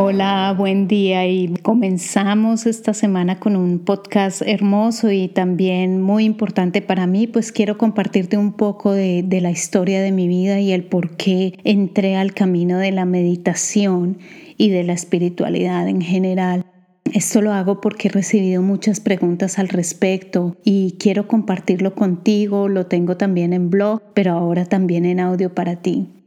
Hola, buen día y comenzamos esta semana con un podcast hermoso y también muy importante para mí, pues quiero compartirte un poco de, la historia de mi vida y el por qué entré al camino de la meditación y de la espiritualidad en general. Esto lo hago porque he recibido muchas preguntas al respecto y quiero compartirlo contigo, lo tengo también en blog, pero ahora también en audio para ti.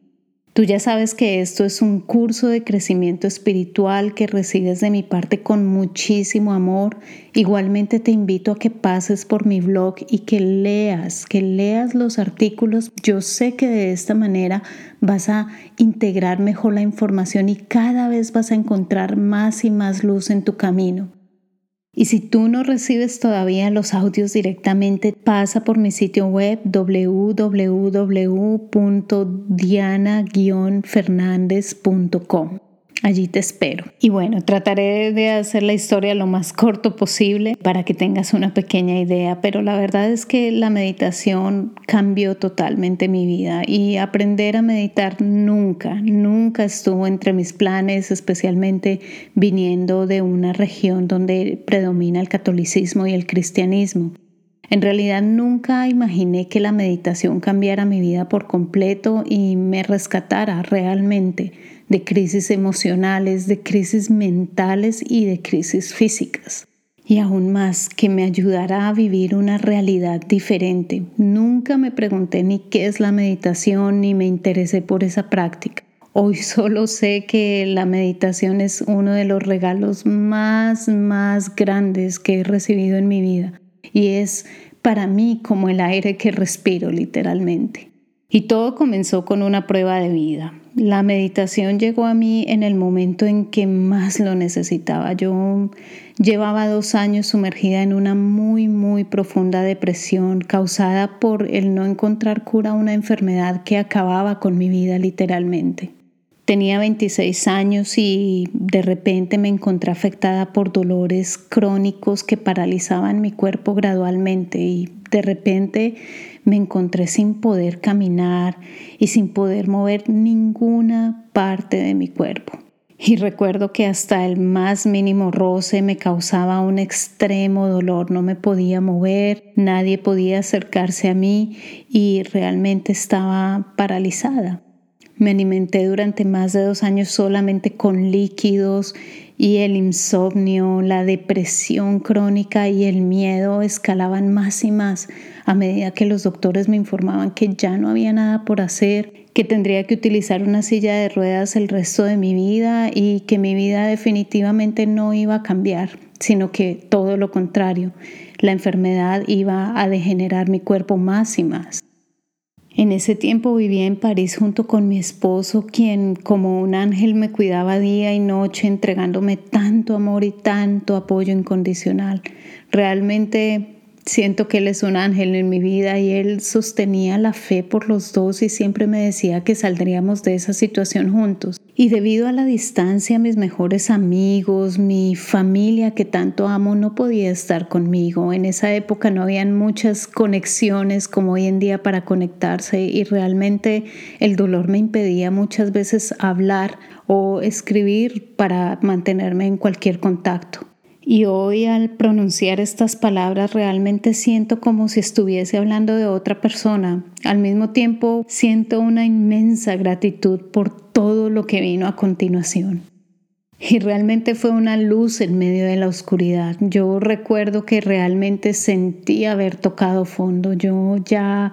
Tú ya sabes que esto es un curso de crecimiento espiritual que recibes de mi parte con muchísimo amor. Igualmente te invito a que pases por mi blog y que leas, que leas los artículos. Yo sé que de esta manera vas a integrar mejor la información y cada vez vas a encontrar más y más luz en tu camino. Y si tú no recibes todavía los audios directamente, pasa por mi sitio web www.diana-fernandez.com. Allí te espero. Y bueno, trataré de hacer la historia lo más corto posible para que tengas una pequeña idea, pero la verdad es que la meditación cambió totalmente mi vida y aprender a meditar nunca, nunca estuvo entre mis planes, especialmente viniendo de una región donde predomina el catolicismo y el cristianismo. En realidad nunca imaginé que la meditación cambiara mi vida por completo y me rescatara realmente de crisis emocionales, de crisis mentales y de crisis físicas. Y aún más, que me ayudará a vivir una realidad diferente. Nunca me pregunté ni qué es la meditación ni me interesé por esa práctica. Hoy solo sé que la meditación es uno de los regalos más, más grandes que he recibido en mi vida. Y es para mí como el aire que respiro literalmente. Y todo comenzó con una prueba de vida. La meditación llegó a mí en el momento en que más lo necesitaba. Yo llevaba dos años sumergida en una muy, muy profunda depresión causada por el no encontrar cura a una enfermedad que acababa con mi vida literalmente. Tenía 26 años y de repente me encontré afectada por dolores crónicos que paralizaban mi cuerpo gradualmente y de repente me encontré sin poder caminar y sin poder mover ninguna parte de mi cuerpo. Y recuerdo que hasta el más mínimo roce me causaba un extremo dolor, no me podía mover, nadie podía acercarse a mí y realmente estaba paralizada. Me alimenté durante más de dos años solamente con líquidos y el insomnio, la depresión crónica y el miedo escalaban más y más a medida que los doctores me informaban que ya no había nada por hacer, que tendría que utilizar una silla de ruedas el resto de mi vida y que mi vida definitivamente no iba a cambiar, sino que todo lo contrario, la enfermedad iba a degenerar mi cuerpo más y más. En ese tiempo vivía en París junto con mi esposo, quien como un ángel me cuidaba día y noche, entregándome tanto amor y tanto apoyo incondicional. Realmente Siento que Él es un ángel en mi vida y Él sostenía la fe por los dos y siempre me decía que saldríamos de esa situación juntos. Y debido a la distancia, mis mejores amigos, mi familia que tanto amo no podía estar conmigo. En esa época no habían muchas conexiones como hoy en día para conectarse y realmente el dolor me impedía muchas veces hablar o escribir para mantenerme en cualquier contacto. Y hoy al pronunciar estas palabras realmente siento como si estuviese hablando de otra persona. Al mismo tiempo siento una inmensa gratitud por todo lo que vino a continuación. Y realmente fue una luz en medio de la oscuridad. Yo recuerdo que realmente sentí haber tocado fondo. Yo ya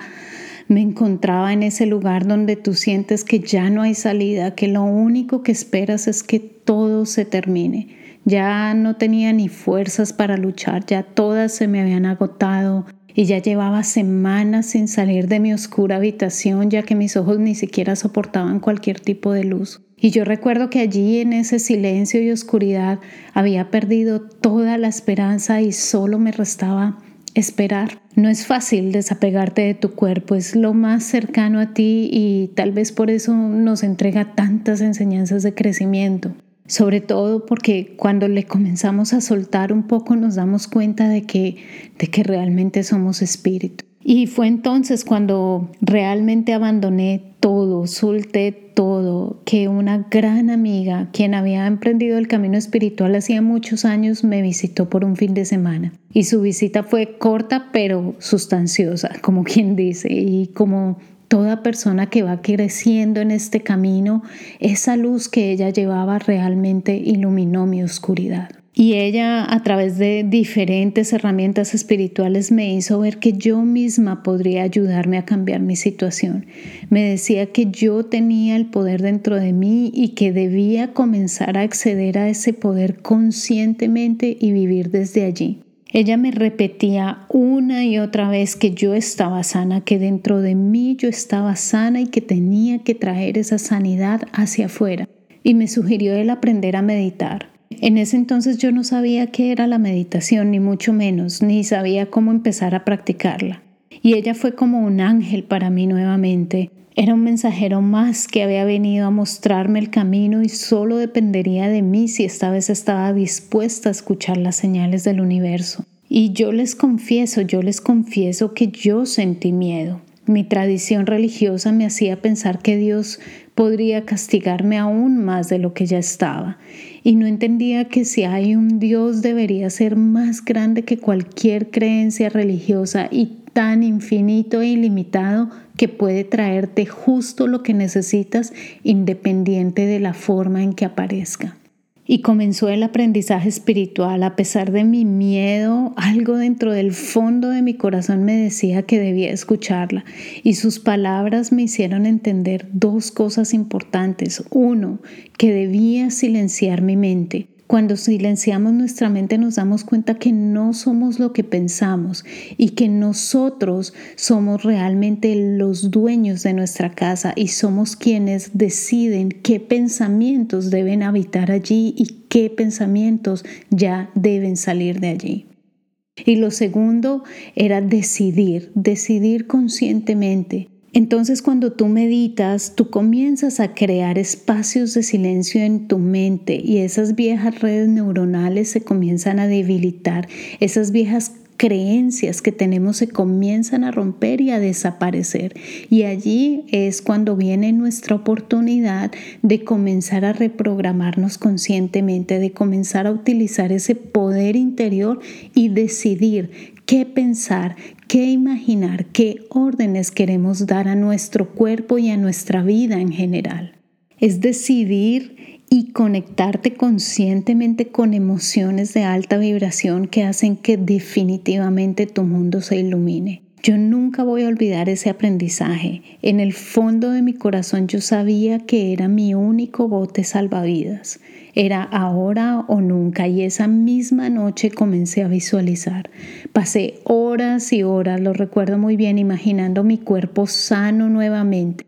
me encontraba en ese lugar donde tú sientes que ya no hay salida, que lo único que esperas es que todo se termine ya no tenía ni fuerzas para luchar, ya todas se me habían agotado y ya llevaba semanas sin salir de mi oscura habitación ya que mis ojos ni siquiera soportaban cualquier tipo de luz. Y yo recuerdo que allí en ese silencio y oscuridad había perdido toda la esperanza y solo me restaba esperar. No es fácil desapegarte de tu cuerpo, es lo más cercano a ti y tal vez por eso nos entrega tantas enseñanzas de crecimiento. Sobre todo porque cuando le comenzamos a soltar un poco nos damos cuenta de que, de que realmente somos espíritu. Y fue entonces cuando realmente abandoné todo, solté todo, que una gran amiga, quien había emprendido el camino espiritual hacía muchos años, me visitó por un fin de semana. Y su visita fue corta pero sustanciosa, como quien dice, y como toda persona que va creciendo en este camino, esa luz que ella llevaba realmente iluminó mi oscuridad. Y ella a través de diferentes herramientas espirituales me hizo ver que yo misma podría ayudarme a cambiar mi situación. Me decía que yo tenía el poder dentro de mí y que debía comenzar a acceder a ese poder conscientemente y vivir desde allí. Ella me repetía una y otra vez que yo estaba sana, que dentro de mí yo estaba sana y que tenía que traer esa sanidad hacia afuera. Y me sugirió el aprender a meditar. En ese entonces yo no sabía qué era la meditación, ni mucho menos, ni sabía cómo empezar a practicarla. Y ella fue como un ángel para mí nuevamente. Era un mensajero más que había venido a mostrarme el camino y solo dependería de mí si esta vez estaba dispuesta a escuchar las señales del universo. Y yo les confieso, yo les confieso que yo sentí miedo. Mi tradición religiosa me hacía pensar que Dios podría castigarme aún más de lo que ya estaba y no entendía que si hay un Dios debería ser más grande que cualquier creencia religiosa y tan infinito e ilimitado que puede traerte justo lo que necesitas independiente de la forma en que aparezca y comenzó el aprendizaje espiritual. A pesar de mi miedo, algo dentro del fondo de mi corazón me decía que debía escucharla y sus palabras me hicieron entender dos cosas importantes. Uno, que debía silenciar mi mente cuando silenciamos nuestra mente nos damos cuenta que no somos lo que pensamos y que nosotros somos realmente los dueños de nuestra casa y somos quienes deciden qué pensamientos deben habitar allí y qué pensamientos ya deben salir de allí. Y lo segundo era decidir, decidir conscientemente entonces cuando tú meditas, tú comienzas a crear espacios de silencio en tu mente y esas viejas redes neuronales se comienzan a debilitar, esas viejas creencias que tenemos se comienzan a romper y a desaparecer. Y allí es cuando viene nuestra oportunidad de comenzar a reprogramarnos conscientemente, de comenzar a utilizar ese poder interior y decidir qué pensar, qué imaginar, qué órdenes queremos dar a nuestro cuerpo y a nuestra vida en general. Es decidir y conectarte conscientemente con emociones de alta vibración que hacen que definitivamente tu mundo se ilumine. Yo nunca voy a olvidar ese aprendizaje. En el fondo de mi corazón yo sabía que era mi único bote salvavidas. Era ahora o nunca y esa misma noche comencé a visualizar. Pasé horas y horas, lo recuerdo muy bien, imaginando mi cuerpo sano nuevamente.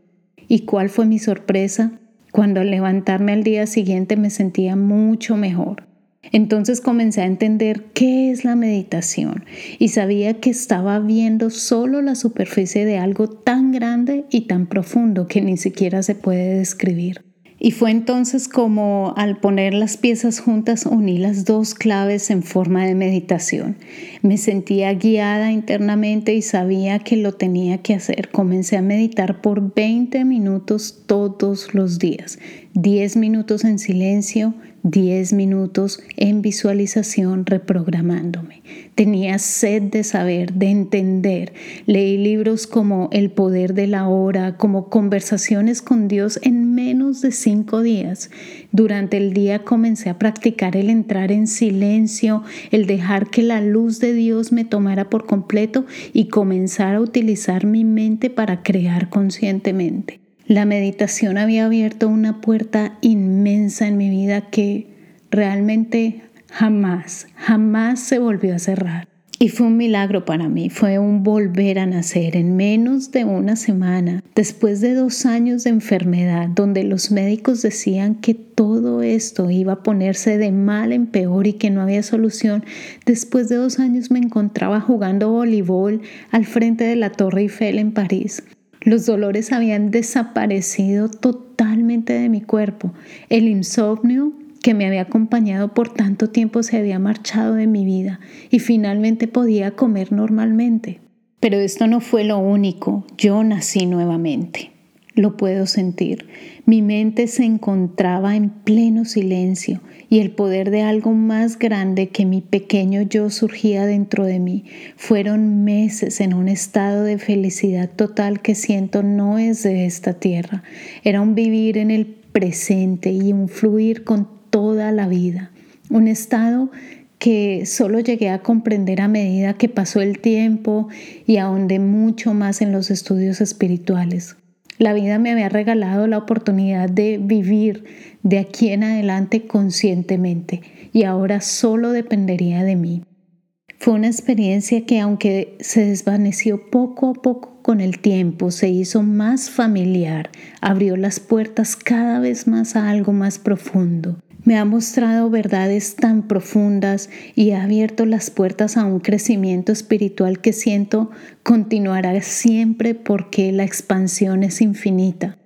¿Y cuál fue mi sorpresa? Cuando al levantarme al día siguiente me sentía mucho mejor. Entonces comencé a entender qué es la meditación y sabía que estaba viendo solo la superficie de algo tan grande y tan profundo que ni siquiera se puede describir. Y fue entonces como al poner las piezas juntas uní las dos claves en forma de meditación. Me sentía guiada internamente y sabía que lo tenía que hacer. Comencé a meditar por 20 minutos todos los días. 10 minutos en silencio, 10 minutos en visualización reprogramándome. Tenía sed de saber, de entender. Leí libros como El poder de la hora, como Conversaciones con Dios en menos de cinco días. Durante el día comencé a practicar el entrar en silencio, el dejar que la luz de Dios me tomara por completo y comenzar a utilizar mi mente para crear conscientemente. La meditación había abierto una puerta inmensa en mi vida que realmente jamás, jamás se volvió a cerrar. Y fue un milagro para mí, fue un volver a nacer en menos de una semana, después de dos años de enfermedad, donde los médicos decían que todo esto iba a ponerse de mal en peor y que no había solución. Después de dos años me encontraba jugando voleibol al frente de la Torre Eiffel en París. Los dolores habían desaparecido totalmente de mi cuerpo. El insomnio que me había acompañado por tanto tiempo se había marchado de mi vida y finalmente podía comer normalmente. Pero esto no fue lo único, yo nací nuevamente. Lo puedo sentir. Mi mente se encontraba en pleno silencio y el poder de algo más grande que mi pequeño yo surgía dentro de mí. Fueron meses en un estado de felicidad total que siento no es de esta tierra. Era un vivir en el presente y un fluir con toda la vida. Un estado que solo llegué a comprender a medida que pasó el tiempo y ahondé mucho más en los estudios espirituales. La vida me había regalado la oportunidad de vivir de aquí en adelante conscientemente y ahora solo dependería de mí. Fue una experiencia que aunque se desvaneció poco a poco con el tiempo, se hizo más familiar, abrió las puertas cada vez más a algo más profundo me ha mostrado verdades tan profundas y ha abierto las puertas a un crecimiento espiritual que siento continuará siempre porque la expansión es infinita.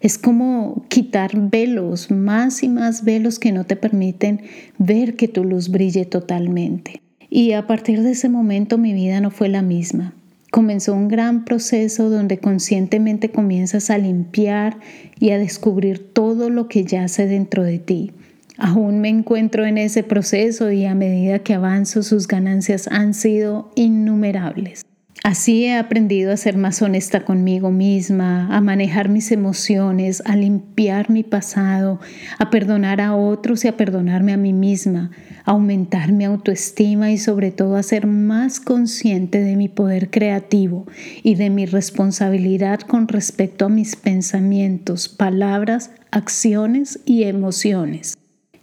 Es como quitar velos, más y más velos que no te permiten ver que tu luz brille totalmente. Y a partir de ese momento mi vida no fue la misma. Comenzó un gran proceso donde conscientemente comienzas a limpiar y a descubrir todo lo que yace dentro de ti Aún me encuentro en ese proceso y a medida que avanzo sus ganancias han sido innumerables. Así he aprendido a ser más honesta conmigo misma, a manejar mis emociones, a limpiar mi pasado, a perdonar a otros y a perdonarme a mí misma, a aumentar mi autoestima y sobre todo a ser más consciente de mi poder creativo y de mi responsabilidad con respecto a mis pensamientos, palabras, acciones y emociones.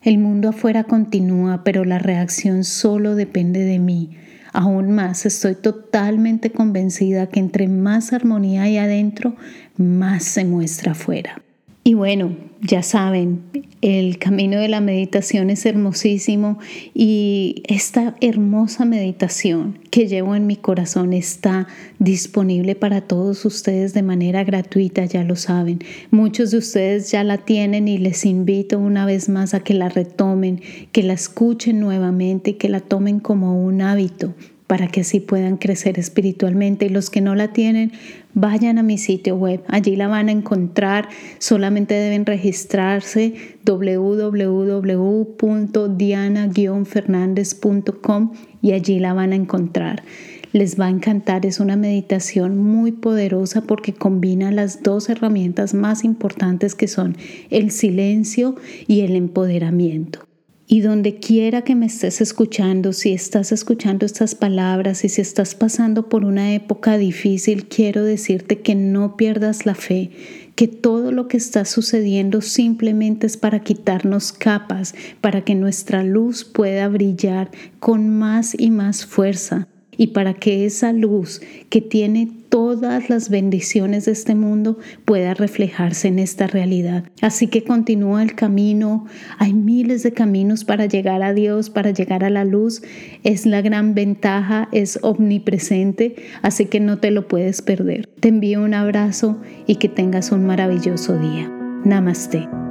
El mundo afuera continúa, pero la reacción solo depende de mí. Aún más, estoy totalmente convencida que entre más armonía hay adentro, más se muestra afuera. Y bueno, ya saben, el camino de la meditación es hermosísimo y esta hermosa meditación que llevo en mi corazón está disponible para todos ustedes de manera gratuita, ya lo saben. Muchos de ustedes ya la tienen y les invito una vez más a que la retomen, que la escuchen nuevamente que la tomen como un hábito para que así puedan crecer espiritualmente. Y los que no la tienen, vayan a mi sitio web. Allí la van a encontrar. Solamente deben registrarse www.diana-fernandez.com y allí la van a encontrar. Les va a encantar, es una meditación muy poderosa porque combina las dos herramientas más importantes que son el silencio y el empoderamiento. Y donde quiera que me estés escuchando, si estás escuchando estas palabras y si estás pasando por una época difícil, quiero decirte que no pierdas la fe, que todo lo que está sucediendo simplemente es para quitarnos capas, para que nuestra luz pueda brillar con más y más fuerza y para que esa luz que tiene todas las bendiciones de este mundo pueda reflejarse en esta realidad. Así que continúa el camino. Hay miles de caminos para llegar a Dios, para llegar a la luz. Es la gran ventaja, es omnipresente, así que no te lo puedes perder. Te envío un abrazo y que tengas un maravilloso día. Namaste.